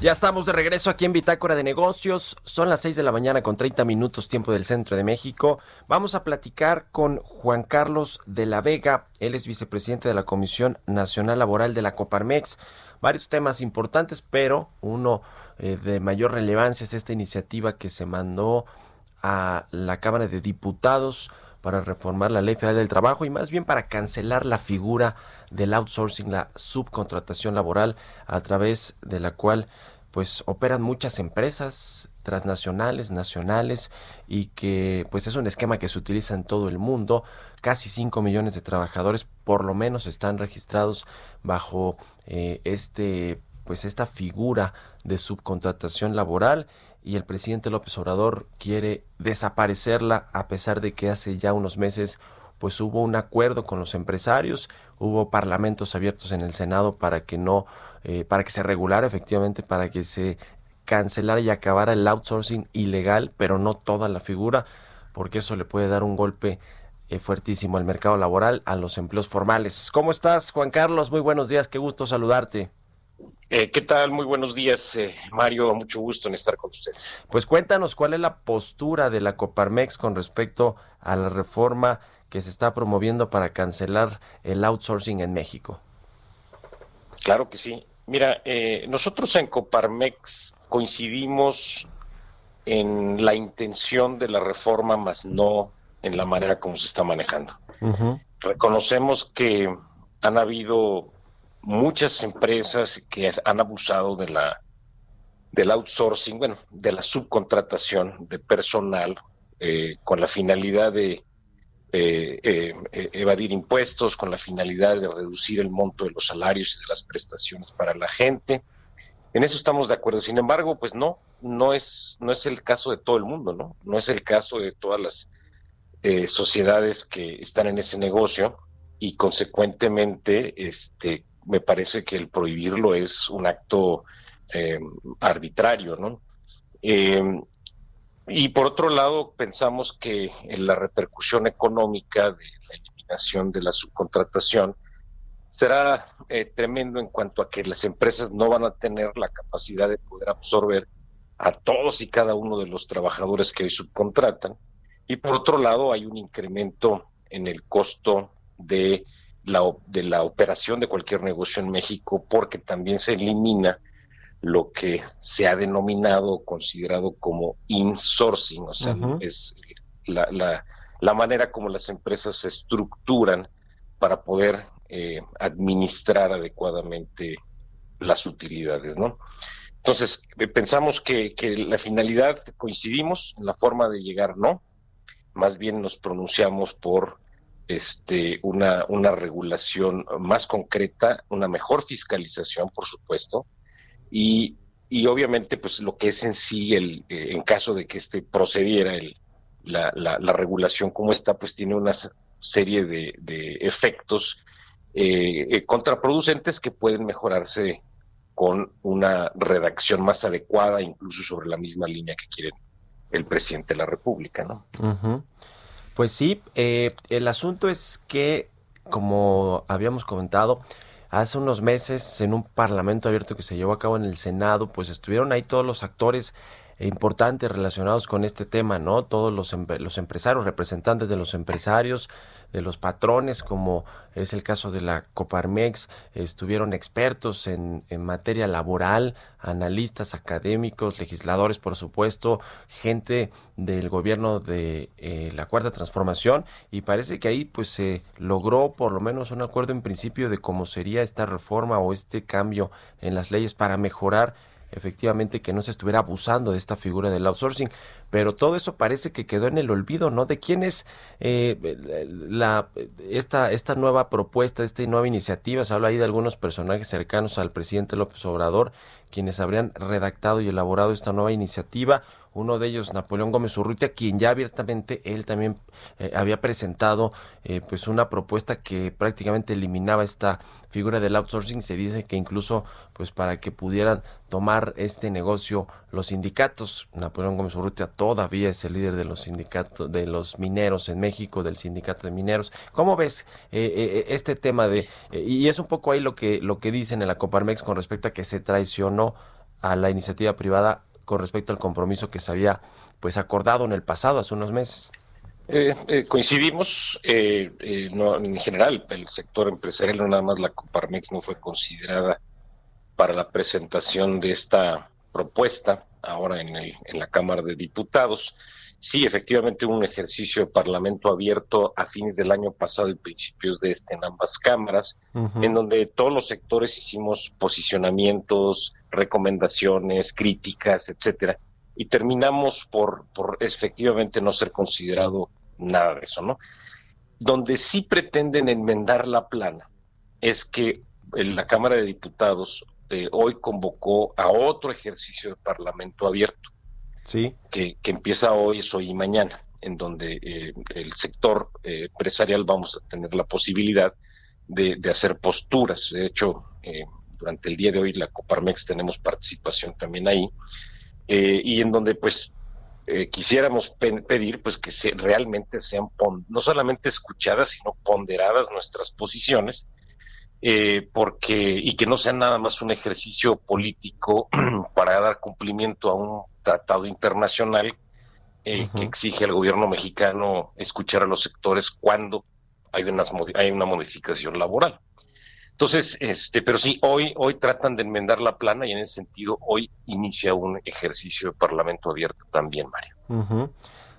Ya estamos de regreso aquí en Bitácora de Negocios. Son las 6 de la mañana con 30 minutos tiempo del centro de México. Vamos a platicar con Juan Carlos de la Vega. Él es vicepresidente de la Comisión Nacional Laboral de la Coparmex. Varios temas importantes, pero uno eh, de mayor relevancia es esta iniciativa que se mandó a la Cámara de Diputados para reformar la Ley Federal del Trabajo y más bien para cancelar la figura del outsourcing, la subcontratación laboral a través de la cual pues operan muchas empresas transnacionales, nacionales y que pues es un esquema que se utiliza en todo el mundo. Casi 5 millones de trabajadores por lo menos están registrados bajo eh, este pues esta figura de subcontratación laboral y el presidente López Obrador quiere desaparecerla a pesar de que hace ya unos meses pues hubo un acuerdo con los empresarios, hubo parlamentos abiertos en el Senado para que no, eh, para que se regulara efectivamente, para que se cancelara y acabara el outsourcing ilegal, pero no toda la figura, porque eso le puede dar un golpe eh, fuertísimo al mercado laboral, a los empleos formales. ¿Cómo estás, Juan Carlos? Muy buenos días, qué gusto saludarte. Eh, ¿Qué tal? Muy buenos días, Mario. Mucho gusto en estar con ustedes. Pues cuéntanos cuál es la postura de la Coparmex con respecto a la reforma que se está promoviendo para cancelar el outsourcing en México. Claro que sí. Mira, eh, nosotros en Coparmex coincidimos en la intención de la reforma, más no en la manera como se está manejando. Reconocemos que han habido muchas empresas que han abusado de la del outsourcing, bueno, de la subcontratación de personal eh, con la finalidad de eh, eh, evadir impuestos con la finalidad de reducir el monto de los salarios y de las prestaciones para la gente. En eso estamos de acuerdo. Sin embargo, pues no, no es, no es el caso de todo el mundo, ¿no? No es el caso de todas las sociedades que están en ese negocio y consecuentemente, este, me parece que el prohibirlo es un acto arbitrario, ¿no? Y por otro lado, pensamos que la repercusión económica de la eliminación de la subcontratación será eh, tremendo en cuanto a que las empresas no van a tener la capacidad de poder absorber a todos y cada uno de los trabajadores que hoy subcontratan. Y por otro lado, hay un incremento en el costo de la, de la operación de cualquier negocio en México porque también se elimina lo que se ha denominado, considerado como insourcing, o sea, es la, la, manera como las empresas se estructuran para poder eh, administrar adecuadamente las utilidades, ¿no? Entonces, eh, pensamos que, que, la finalidad, coincidimos en la forma de llegar, no, más bien nos pronunciamos por este, una, una regulación más concreta, una mejor fiscalización, por supuesto, y, y obviamente pues lo que es en sí el eh, en caso de que este procediera el, la, la, regulación como está pues tiene una serie de, de efectos eh, eh, contraproducentes que pueden mejorarse con una redacción más adecuada incluso sobre la misma línea que quiere el presidente de la República no pues sí el asunto es que como habíamos comentado Hace unos meses, en un parlamento abierto que se llevó a cabo en el Senado, pues estuvieron ahí todos los actores importantes relacionados con este tema, ¿no? Todos los, los empresarios, representantes de los empresarios, de los patrones, como es el caso de la Coparmex, estuvieron expertos en, en materia laboral, analistas académicos, legisladores, por supuesto, gente del gobierno de eh, la Cuarta Transformación, y parece que ahí pues se logró por lo menos un acuerdo en principio de cómo sería esta reforma o este cambio en las leyes para mejorar efectivamente que no se estuviera abusando de esta figura del outsourcing, pero todo eso parece que quedó en el olvido, ¿no? De quién es eh, la, esta, esta nueva propuesta, esta nueva iniciativa, se habla ahí de algunos personajes cercanos al presidente López Obrador, quienes habrían redactado y elaborado esta nueva iniciativa, uno de ellos Napoleón Gómez Urrutia, quien ya abiertamente él también eh, había presentado eh, pues una propuesta que prácticamente eliminaba esta figura del outsourcing, se dice que incluso pues para que pudieran tomar este negocio los sindicatos, Napoleón Gómez Urrutia todavía es el líder de los sindicatos de los mineros en México, del sindicato de mineros. ¿Cómo ves eh, este tema de y es un poco ahí lo que lo que dicen en la Coparmex con respecto a que se traicionó a la iniciativa privada con respecto al compromiso que se había pues acordado en el pasado, hace unos meses. Eh, eh, coincidimos, eh, en general, el sector empresarial, no nada más la Coparmex no fue considerada para la presentación de esta propuesta ahora en, el, en la Cámara de Diputados. Sí, efectivamente un ejercicio de parlamento abierto a fines del año pasado y principios de este en ambas cámaras, en donde todos los sectores hicimos posicionamientos, recomendaciones, críticas, etcétera, y terminamos por, por efectivamente no ser considerado nada de eso, ¿no? Donde sí pretenden enmendar la plana es que la Cámara de Diputados eh, hoy convocó a otro ejercicio de parlamento abierto sí. que, empieza hoy, es hoy y mañana, en donde eh, el sector eh, empresarial vamos a tener la posibilidad de, hacer posturas. De hecho, eh, durante el día de hoy la Coparmex tenemos participación también ahí, y en donde pues quisiéramos pedir pues que se, realmente sean no solamente escuchadas, sino ponderadas nuestras posiciones, porque y que no sea nada más un ejercicio político para dar cumplimiento a un tratado internacional eh, que exige al gobierno mexicano escuchar a los sectores cuando hay, unas, hay una modificación laboral. Entonces, este, pero sí, hoy, hoy tratan de enmendar la plana y en ese sentido hoy inicia un ejercicio de parlamento abierto también, Mario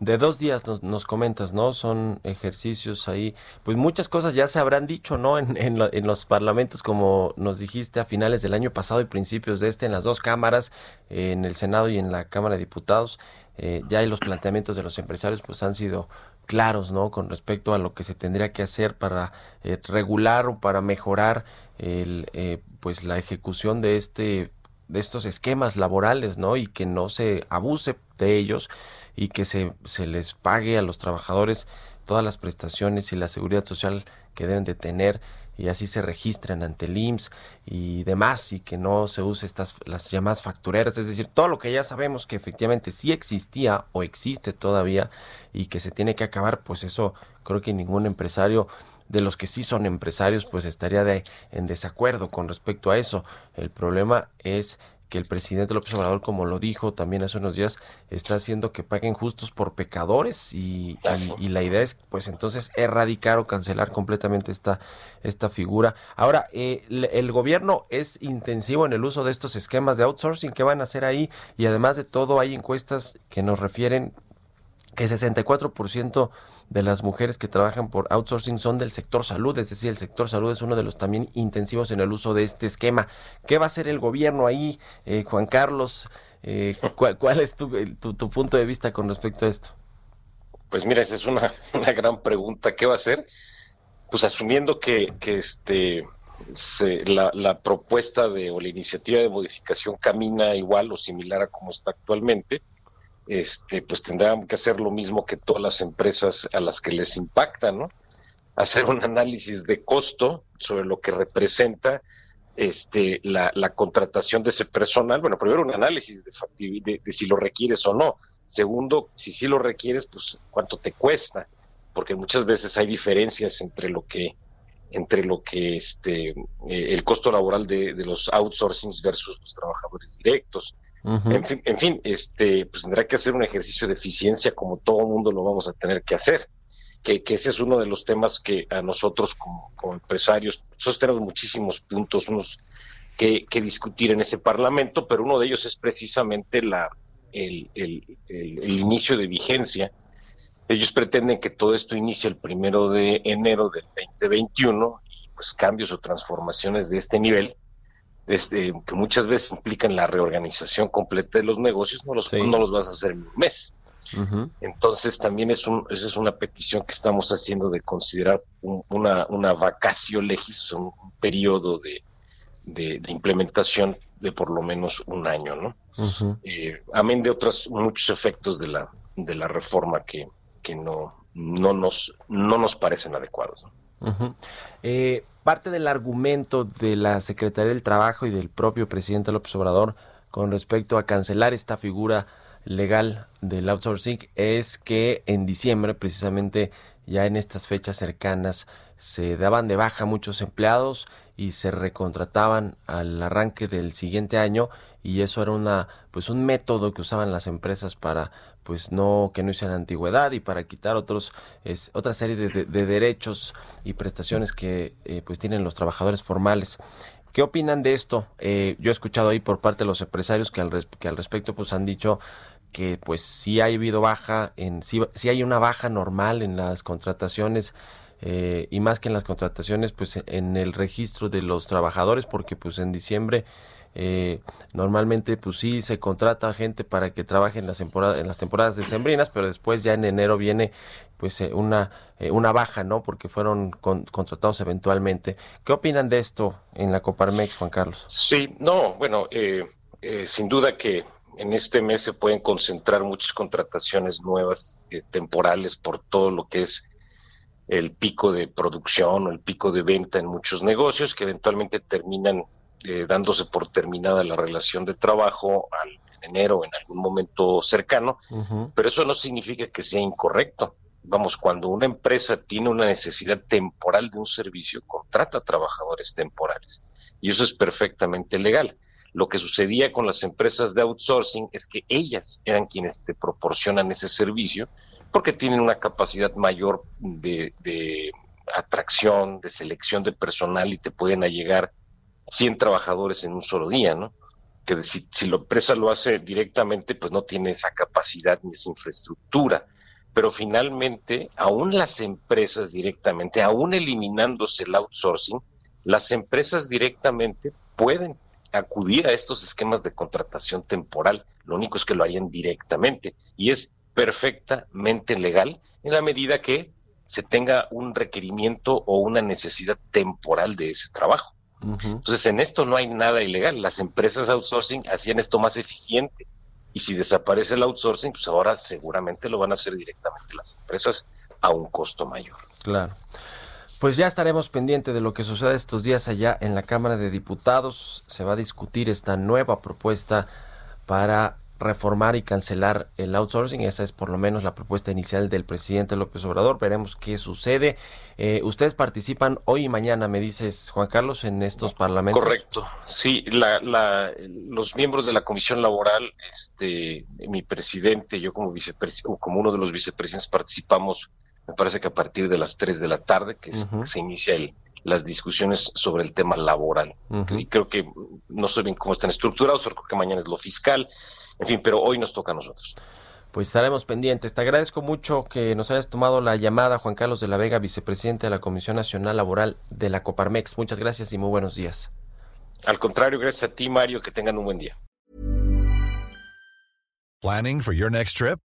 de dos días nos, nos, comentas, ¿no? Son ejercicios ahí, pues muchas cosas ya se habrán dicho, ¿no? En, en, los parlamentos, como nos dijiste a finales del año pasado y principios de este, en las dos cámaras, en el Senado y en la Cámara de Diputados, eh, ya los planteamientos de los empresarios, pues han sido claros, ¿no? Con respecto a lo que se tendría que hacer para eh, regular o para mejorar el, eh, pues la ejecución de este de estos esquemas laborales, ¿no? Y que no se abuse de ellos y que se, se les pague a los trabajadores todas las prestaciones y la seguridad social que deben de tener y así se registran ante el IMSS y demás y que no se use estas las llamadas factureras, es decir, todo lo que ya sabemos que efectivamente sí existía o existe todavía y que se tiene que acabar, pues eso creo que ningún empresario de los que sí son empresarios pues estaría de, en desacuerdo con respecto a eso. El problema es que el presidente López Obrador, como lo dijo también hace unos días, está haciendo que paguen justos por pecadores y, y, la idea es pues entonces erradicar o cancelar completamente esta, esta figura. Ahora, eh, el gobierno es intensivo en el uso de estos esquemas de outsourcing que van a hacer ahí y además de todo hay encuestas que nos refieren que 64% de las mujeres que trabajan por outsourcing son del sector salud, es decir, el sector salud es uno de los también intensivos en el uso de este esquema. ¿Qué va a hacer el gobierno ahí, eh, Juan Carlos? Eh, ¿cuál, es tu, tu, punto de vista con respecto a esto? Pues mira, esa es una, una gran pregunta. ¿Qué va a hacer? Pues asumiendo que, que este, la, la, propuesta de o la iniciativa de modificación camina igual o similar a como está actualmente, este, pues tendrán que hacer lo mismo que todas las empresas a las que les impacta, ¿no? Hacer un análisis de costo sobre lo que representa este, la, contratación de ese personal. Bueno, primero un análisis de, de, si lo requieres o no. Segundo, si sí lo requieres, pues cuánto te cuesta, porque muchas veces hay diferencias entre lo que entre lo que este eh, el costo laboral de, de los outsourcings versus los trabajadores directos. En, fin, en fin, este, pues tendrá que hacer un ejercicio de eficiencia como todo mundo lo vamos a tener que hacer. Que, ese es uno de los temas que a nosotros como, empresarios, nosotros tenemos muchísimos puntos unos que, discutir en ese Parlamento, pero uno de ellos es precisamente la, el, el inicio de vigencia ellos pretenden que todo esto inicie el primero de enero del 2021 y pues cambios o transformaciones de este nivel, este, que muchas veces implican la reorganización completa de los negocios, no los, no los vas a hacer en un mes. Entonces también es un, esa es una petición que estamos haciendo de considerar una, una vacación legis, un periodo de, de, implementación de por lo menos un año, ¿no? Eh, amén de otros muchos efectos de la, de la reforma que, que no, no, nos, no nos parecen adecuados. Eh, parte del argumento de la Secretaría del Trabajo y del propio presidente López Obrador con respecto a cancelar esta figura legal del outsourcing es que en diciembre, precisamente ya en estas fechas cercanas, se daban de baja muchos empleados y se recontrataban al arranque del siguiente año y eso era una pues un método que usaban las empresas para pues no que no hicieran antigüedad y para quitar otros es, otra serie de, derechos y prestaciones que eh, pues tienen los trabajadores formales ¿Qué opinan de esto? Eh, yo he escuchado ahí por parte de los empresarios que al, que al respecto pues han dicho que pues sí ha habido baja, en sí, sí hay una baja normal en las contrataciones eh, y más que en las contrataciones pues en el registro de los trabajadores porque pues en diciembre eh, normalmente pues sí se contrata gente para que trabaje en las temporadas en las temporadas decembrinas pero después ya en enero viene pues eh, una eh, una baja no porque fueron contratados eventualmente. Qué opinan de esto en la Coparmex Juan Carlos sí no bueno sin duda que en este mes se pueden concentrar muchas contrataciones nuevas temporales por todo lo que es el pico de producción o el pico de venta en muchos negocios que eventualmente terminan eh, dándose por terminada la relación de trabajo al, en enero en algún momento cercano, pero eso no significa que sea incorrecto. Vamos, cuando una empresa tiene una necesidad temporal de un servicio, contrata trabajadores temporales y eso es perfectamente legal. Lo que sucedía con las empresas de outsourcing es que ellas eran quienes te proporcionan ese servicio porque tienen una capacidad mayor de, atracción, de selección de personal y te pueden llegar 100 trabajadores en un solo día, ¿no? Que si, si la empresa lo hace directamente, pues no tiene esa capacidad ni esa infraestructura. Pero finalmente, aún las empresas directamente, aún eliminándose el outsourcing, las empresas directamente pueden acudir a estos esquemas de contratación temporal. Lo único es que lo harían directamente y es perfectamente legal en la medida que se tenga un requerimiento o una necesidad temporal de ese trabajo. Entonces, en esto no hay nada ilegal. Las empresas outsourcing hacían esto más eficiente. Y si desaparece el outsourcing, pues ahora seguramente lo van a hacer directamente las empresas a un costo mayor. Claro. Pues ya estaremos pendientes de lo que sucede estos días allá en la Cámara de Diputados. Se va a discutir esta nueva propuesta para reformar y cancelar el outsourcing. Esa es por lo menos la propuesta inicial del presidente López Obrador. Veremos qué sucede. Eh, ustedes participan hoy y mañana, me dices, Juan Carlos, en estos parlamentos. Correcto. Sí, los miembros de la Comisión Laboral, este, mi presidente, yo como vicepresidente, como uno de los vicepresidentes participamos, me parece que a partir de las 3 de la tarde, que se inicia el, las discusiones sobre el tema laboral. Y creo que no sé bien cómo están estructurados, pero creo que mañana es lo fiscal. En fin, pero hoy nos toca a nosotros. Pues estaremos pendientes. Te agradezco mucho que nos hayas tomado la llamada, Juan Carlos de la Vega, vicepresidente de la Comisión Nacional Laboral de la Coparmex. Muchas gracias y muy buenos días. Al contrario, gracias a ti, Mario. Que tengan un buen día. Planning for your next trip?